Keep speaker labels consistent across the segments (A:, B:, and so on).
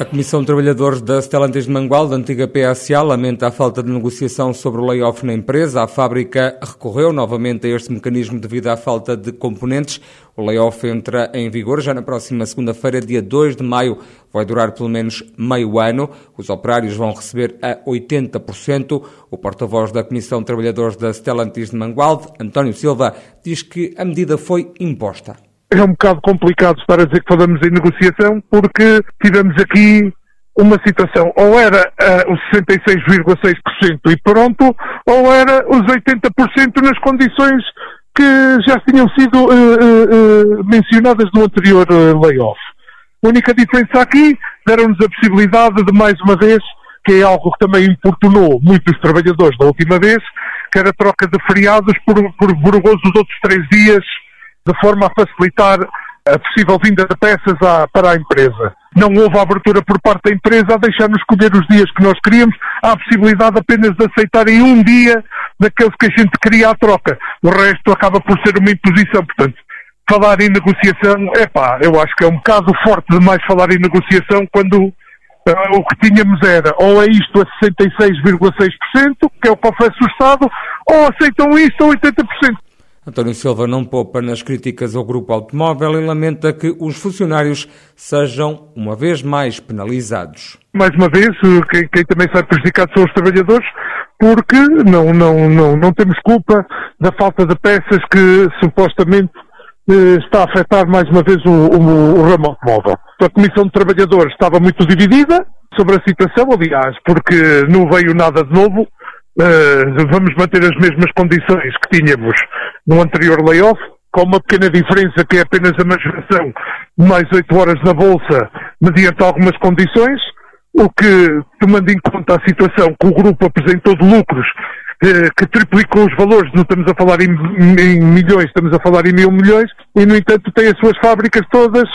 A: A Comissão de Trabalhadores da Stellantis de Mangual, da antiga PSA, lamenta a falta de negociação sobre o layoff na empresa. A fábrica recorreu novamente a este mecanismo devido à falta de componentes. O layoff entra em vigor já na próxima segunda-feira, dia 2 de maio. Vai durar pelo menos meio ano. Os operários vão receber a 80%. O porta-voz da Comissão de Trabalhadores da Stellantis de Mangualde, António Silva, diz que a medida foi imposta
B: é um bocado complicado estar a dizer que falamos em negociação, porque tivemos aqui uma situação, ou era uh, os 66,6% e pronto, ou era os 80% nas condições que já tinham sido uh, uh, mencionadas no anterior layoff. A única diferença aqui, deram-nos a possibilidade de, mais uma vez, que é algo que também importunou muitos trabalhadores da última vez, que era a troca de feriados por, por, dos outros três dias de forma a facilitar a possível vinda de peças à, para a empresa. Não houve abertura por parte da empresa a deixar-nos escolher os dias que nós queríamos. Há a possibilidade apenas de aceitarem um dia daqueles que a gente queria à troca. O resto acaba por ser uma imposição. Portanto, falar em negociação, é pá, eu acho que é um bocado forte demais falar em negociação quando uh, o que tínhamos era ou é isto a 66,6%, que é o que oferece o Estado, ou aceitam isto a 80%.
A: António Silva não poupa nas críticas ao grupo automóvel e lamenta que os funcionários sejam, uma vez mais, penalizados.
B: Mais uma vez, quem, quem também sai prejudicado são os trabalhadores, porque não, não, não, não temos culpa da falta de peças que supostamente eh, está a afetar mais uma vez o, o, o ramo automóvel. A Comissão de Trabalhadores estava muito dividida sobre a situação, aliás, porque não veio nada de novo. Uh, vamos manter as mesmas condições que tínhamos no anterior layoff, com uma pequena diferença que é apenas a majoração mais 8 horas na Bolsa, mediante algumas condições, o que, tomando em conta a situação que o grupo apresentou de lucros, eh, que triplicou os valores, não estamos a falar em, em, milhões, estamos a falar em mil milhões, e no entanto tem as suas fábricas todas,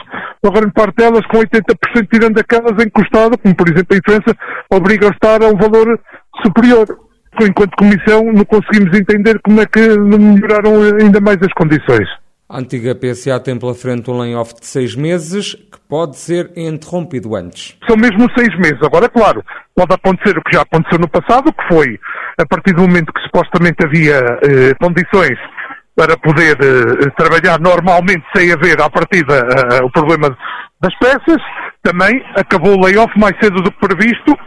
B: uma grande parte delas com 80% tirando aquelas encostadas, como por exemplo em França, obriga a estar a um valor superior enquanto comissão, não conseguimos entender como é que melhoraram ainda mais as condições.
A: A antiga PSA tem pela frente um layoff de seis meses, que pode ser interrompido antes.
B: São mesmo seis meses. Agora, claro, pode acontecer o que já aconteceu no passado, que foi, a partir do momento que supostamente havia eh, condições para poder eh, trabalhar normalmente sem haver, à partida, eh, o problema das peças, também acabou o layoff mais cedo do que previsto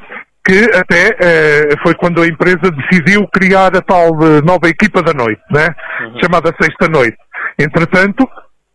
B: que até eh, foi quando a empresa decidiu criar a tal eh, nova equipa da noite, né? Uhum. chamada Sexta Noite. Entretanto,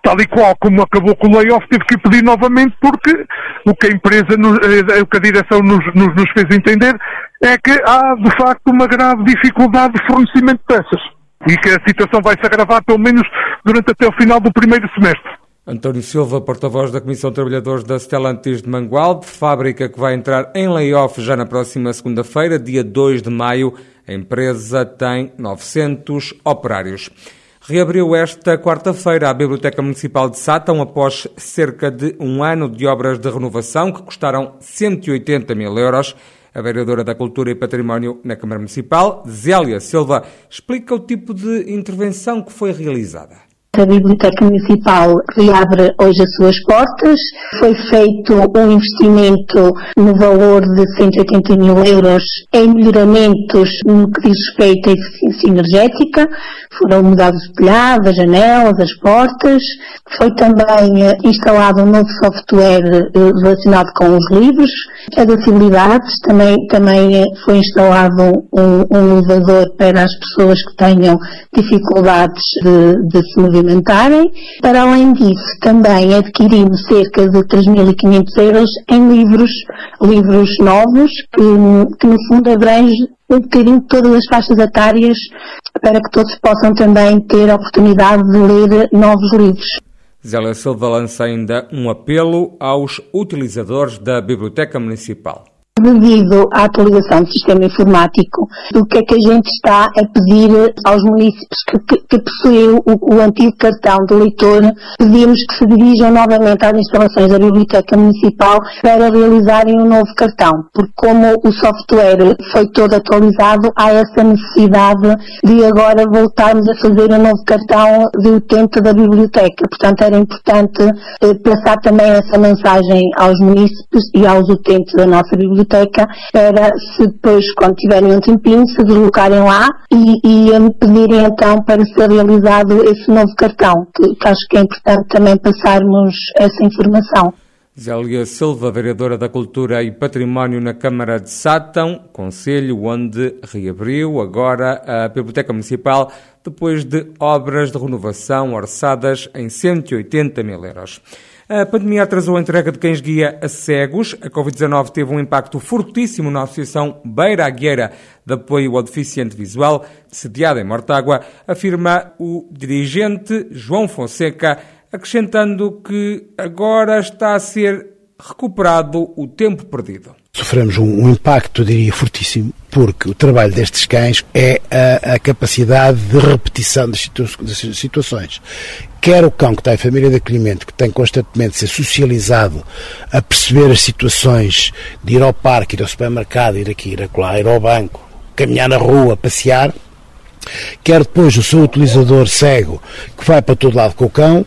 B: tal e qual como acabou com o layoff, teve que pedir novamente porque o que a empresa, eh, o que a direção nos, nos, nos fez entender é que há de facto uma grave dificuldade de fornecimento de peças e que a situação vai se agravar pelo menos durante até o final do primeiro semestre.
A: António Silva, porta-voz da Comissão de Trabalhadores da Stellantis de Mangualde, fábrica que vai entrar em layoff já na próxima segunda-feira, dia 2 de maio. A empresa tem 900 operários. Reabriu esta quarta-feira a Biblioteca Municipal de Sátão após cerca de um ano de obras de renovação que custaram 180 mil euros. A vereadora da Cultura e Património na Câmara Municipal, Zélia Silva, explica o tipo de intervenção que foi realizada.
C: A Biblioteca Municipal reabre hoje as suas portas. Foi feito um investimento no valor de 180 mil euros em melhoramentos no que diz respeito à eficiência energética. Foram mudados os telhados, as janelas, as portas. Foi também eh, instalado um novo software eh, relacionado com os livros. Acessibilidades, também, também eh, foi instalado um, um elevador para as pessoas que tenham dificuldades de, de se mover alimentarem. Para além disso, também adquirimos cerca de 3.500 euros em livros, livros novos, que, que no fundo abrange um bocadinho todas as faixas etárias para que todos possam também ter a oportunidade de ler novos livros.
A: Zélia Silva lança ainda um apelo aos utilizadores da Biblioteca Municipal.
C: Devido à atualização do sistema informático, do que é que a gente está a pedir aos municípios que, que, que possuem o, o, antigo cartão de leitor, pedimos que se dirijam novamente às instalações da Biblioteca Municipal para realizarem um novo cartão, porque como o software foi todo atualizado, há essa necessidade de agora voltarmos a fazer um novo cartão de utente da biblioteca. Portanto, era importante eh, passar também essa mensagem aos municípios e aos utentes da nossa biblioteca biblioteca para, se depois, quando tiverem um tempinho, se deslocarem lá e, e pedirem então para ser realizado esse novo cartão, que, que acho que é importante também passarmos essa informação.
A: Zélia Silva, vereadora da Cultura e Património na Câmara de Sátão, conselho onde reabriu agora a Biblioteca Municipal depois de obras de renovação orçadas em 180 mil euros. A pandemia atrasou a entrega de cães-guia a cegos. A Covid-19 teve um impacto fortíssimo na Associação Beira Agueira de Apoio ao Deficiente Visual, sediada em Mortágua, afirma o dirigente João Fonseca, acrescentando que agora está a ser recuperado o tempo perdido.
D: Sofremos um, um impacto, diria, fortíssimo, porque o trabalho destes cães é a, a capacidade de repetição das, das situações. Quer o cão que está em família de acolhimento, que tem constantemente de ser socializado a perceber as situações de ir ao parque, ir ao supermercado, ir aqui, ir acolá, ir ao banco, caminhar na rua, passear, quer depois o seu utilizador cego que vai para todo lado com o cão,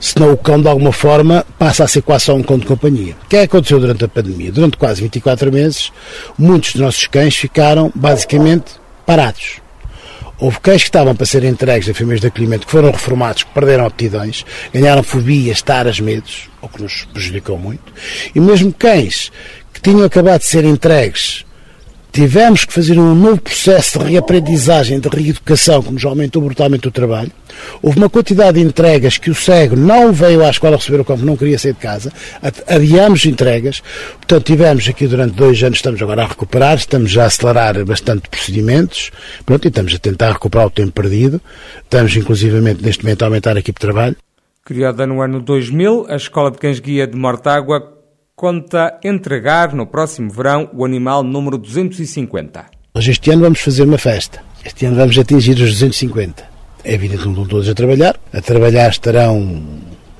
D: senão o cão de alguma forma passa a ser quase só um cão de companhia. O que é que aconteceu durante a pandemia? Durante quase 24 meses, muitos dos nossos cães ficaram basicamente parados Houve cães que estavam para ser entregues a famílias de acolhimento que foram reformados, que perderam aptidões, ganharam fobias, taras, medos, o que nos prejudicou muito. E mesmo cães que tinham acabado de ser entregues tivemos que fazer um novo processo de reaprendizagem, de reeducação, que nos aumentou brutalmente o trabalho. Houve uma quantidade de entregas que o cego não veio à escola receber o campo, não queria sair de casa. Adiamos entregas. Portanto, tivemos aqui durante dois anos, estamos agora a recuperar, estamos a acelerar bastante procedimentos. Pronto, e estamos a tentar recuperar o tempo perdido. Estamos, inclusivamente, neste momento, a aumentar a equipe de trabalho.
A: Criada no ano 2000, a Escola de Cães Guia de Mortágua conta entregar no próximo verão o animal número 250.
D: Hoje este ano vamos fazer uma festa. Este ano vamos atingir os 250. É evidente que não estão todos a trabalhar. A trabalhar estarão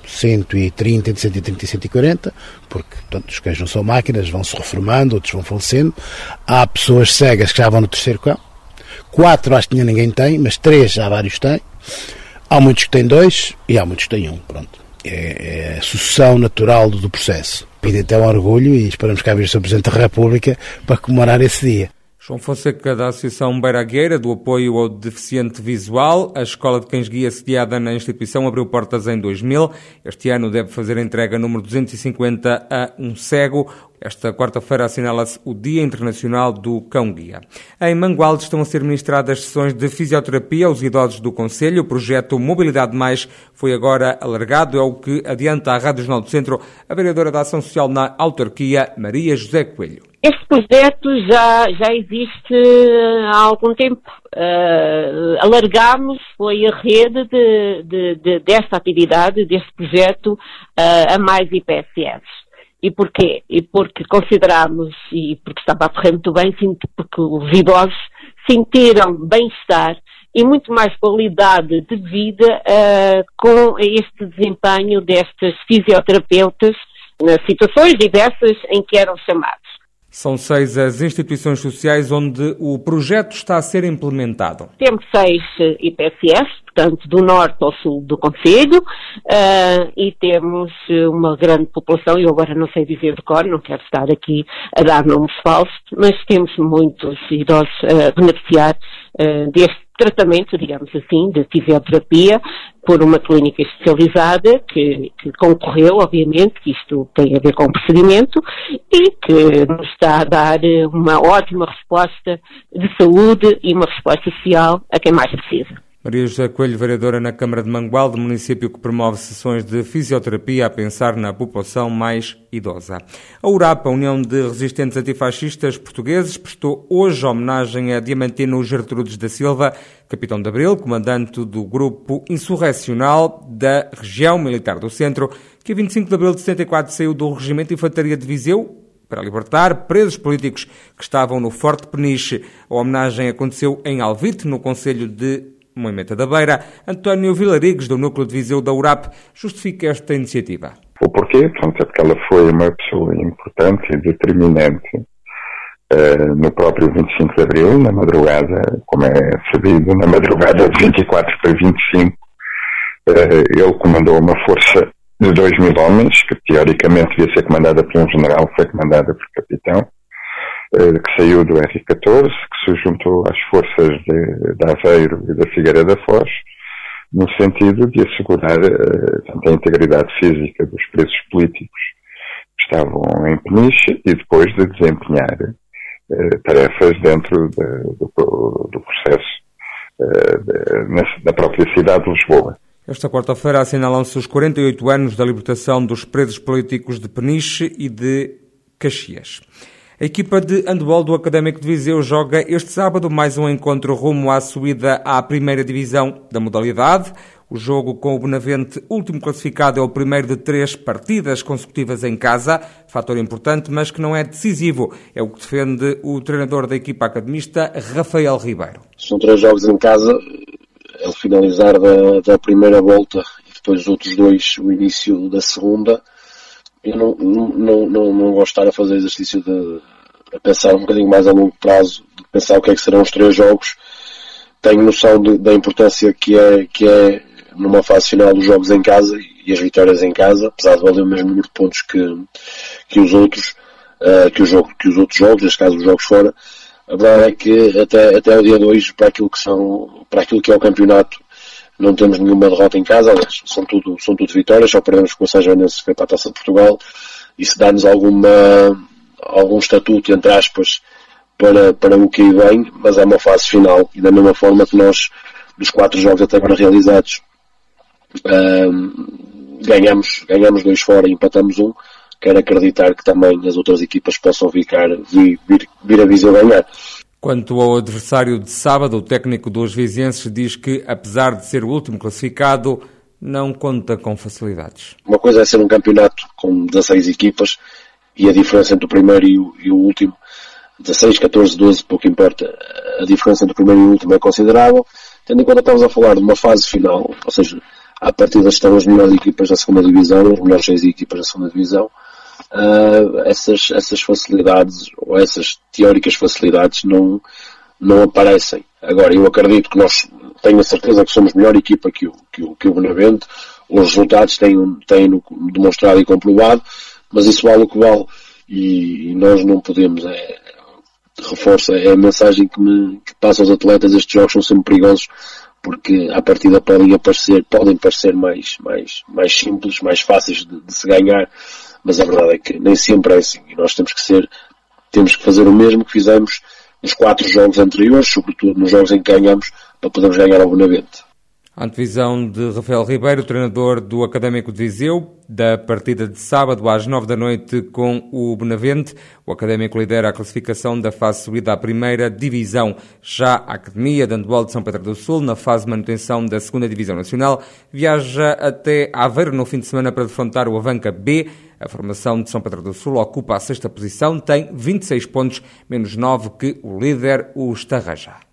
D: 130, entre 130 e 140, porque portanto, os cães não são máquinas, vão se reformando, outros vão falecendo. Há pessoas cegas que já vão no terceiro cão. Quatro acho que ninguém tem, mas três já vários têm. Há muitos que têm dois e há muitos que têm um. Pronto. É, é a sucessão natural do processo. E até um orgulho e esperamos que o Sr. Presidente da República para comemorar esse dia.
A: João Fonseca, da Associação Beiragueira, do apoio ao deficiente visual. A Escola de Cães Guia, sediada na instituição, abriu portas em 2000. Este ano deve fazer entrega número 250 a um cego. Esta quarta-feira assinala-se o Dia Internacional do Cão Guia. Em Mangualde estão a ser ministradas sessões de fisioterapia aos idosos do Conselho. O projeto Mobilidade Mais foi agora alargado, é o que adianta a Rádio Jornal do Centro a vereadora da Ação Social na autarquia, Maria José Coelho.
E: Este projeto já, já existe há algum tempo. Uh, alargámos, foi a rede de, de, de, desta atividade, deste projeto, uh, a mais IPSS. E porquê? E porque consideramos, e porque estava a correr muito bem, porque os idosos sentiram bem-estar e muito mais qualidade de vida uh, com este desempenho destes fisioterapeutas nas situações diversas em que eram chamados.
A: São seis as instituições sociais onde o projeto está a ser implementado.
E: Temos seis IPSS, portanto, do norte ao sul do Conselho, uh, e temos uma grande população, eu agora não sei dizer de cor, não quero estar aqui a dar nomes falsos, mas temos muitos idosos a beneficiar uh, deste tratamento, digamos assim, de fisioterapia por uma clínica especializada que, que, concorreu, obviamente, que isto tem a ver com o procedimento e que nos está a dar uma ótima resposta de saúde e uma resposta social a quem mais precisa.
A: Maria José Coelho, vereadora na Câmara de Mangualde, município que promove sessões de fisioterapia a pensar na população mais idosa. A URAPA, União de Resistentes Antifascistas Portugueses, prestou hoje homenagem a Diamantino Gertrudes da Silva, capitão de Abril, comandante do grupo insurrecional da região militar do Centro, que a 25 de Abril de 74 saiu do Regimento Infantaria de Viseu para libertar presos políticos que estavam no Forte Peniche. A homenagem aconteceu em Alvite, no Conselho de Moimenta da Beira. António Vilarigues, do Núcleo de Viseu da URAP, justifica esta iniciativa.
F: O porquê? Portanto, é porque ela foi uma pessoa importante e determinante uh, no próprio 25 de Abril, na madrugada, como é sabido, na madrugada de 24 para 25, uh, ele comandou uma força de 2 mil homens, que teoricamente devia ser comandada por um general, foi comandada por capitão, que saiu do R-14, que se juntou às forças de, de Aveiro e da Figueira da Foz, no sentido de assegurar uh, a integridade física dos presos políticos que estavam em Peniche e depois de desempenhar uh, tarefas dentro de, do, do, processo na, na própria cidade de Lisboa.
A: Esta quarta-feira assinalam-se os 48 anos da libertação dos presos políticos de Peniche e de Caxias. A equipa de handball do Académico de Viseu joga este sábado mais um encontro rumo à subida à primeira divisão da modalidade. O jogo com o Benavente, último classificado, é o primeiro de três partidas consecutivas em casa, fator importante, mas que não é decisivo. É o que defende o treinador da equipa academista, Rafael Ribeiro.
G: São três jogos em casa, é o finalizar da, da primeira volta e depois os outros dois, o início da segunda eu não, não, não, não, gosto de estar a fazer exercício de a pensar um bocadinho mais a longo prazo, de pensar o que é que serão os três jogos. Tenho noção de, da importância que é, que é numa fase final dos jogos em casa e as vitórias em casa, apesar de valer o mesmo número de pontos que, que os outros, uh, que, o jogo, que os outros jogos, neste caso os jogos fora. A verdade é que até, até o dia 2, para aquilo que são, para aquilo que é o campeonato, não temos nenhuma derrota em casa, aliás, são tudo, são tudo vitórias, só perdemos com o São Joanense que foi para a Taça de Portugal. Isso dá-nos alguma, algum estatuto, entre aspas, para, para o que vem, mas é uma fase final. E da mesma forma que nós, dos quatro jogos até agora realizados, um, ganhamos, ganhamos dois fora e empatamos um. Quero acreditar que também as outras equipas possam ficar, vir, vir, vir a Viseu ganhar.
A: Quanto ao adversário de sábado, o técnico dos vizienses diz que, apesar de ser o último classificado, não conta com facilidades.
G: Uma coisa é ser um campeonato com 16 equipas e a diferença entre o primeiro e o, e o último, 16, 14, 12, pouco importa, a diferença entre o primeiro e o último é considerável, tendo em conta que estamos a falar de uma fase final, ou seja, à partida estão as melhores equipas da segunda divisão, as melhores seis equipas da segunda divisão, uh, essas, essas facilidades, ou essas teóricas facilidades não, não aparecem. Agora, eu acredito que nós, tenho a certeza que somos melhor equipa que o, que o, que o Benavente, os resultados têm, têm demonstrado e comprovado, mas isso vale o que vale, e, e nós não podemos, é, reforça, é a mensagem que me que passa aos atletas, estes jogos são sempre perigosos, porque à partida podem aparecer, podem parecer mais, mais, mais simples, mais fáceis de, de se ganhar, mas a verdade é que nem sempre é assim. E nós temos que ser, temos que fazer o mesmo que fizemos nos quatro jogos anteriores, sobretudo nos jogos em que ganhamos, para podermos ganhar ao Benavente.
A: A antevisão de Rafael Ribeiro, treinador do Académico de Viseu, da partida de sábado às nove da noite com o Benavente. O Académico lidera a classificação da fase subida à primeira divisão. Já a Academia de Handball de São Pedro do Sul, na fase de manutenção da segunda divisão nacional, viaja até Aveiro no fim de semana para defrontar o Avanca B. A formação de São Pedro do Sul ocupa a sexta posição, tem 26 pontos, menos 9 que o líder, o Estarraja.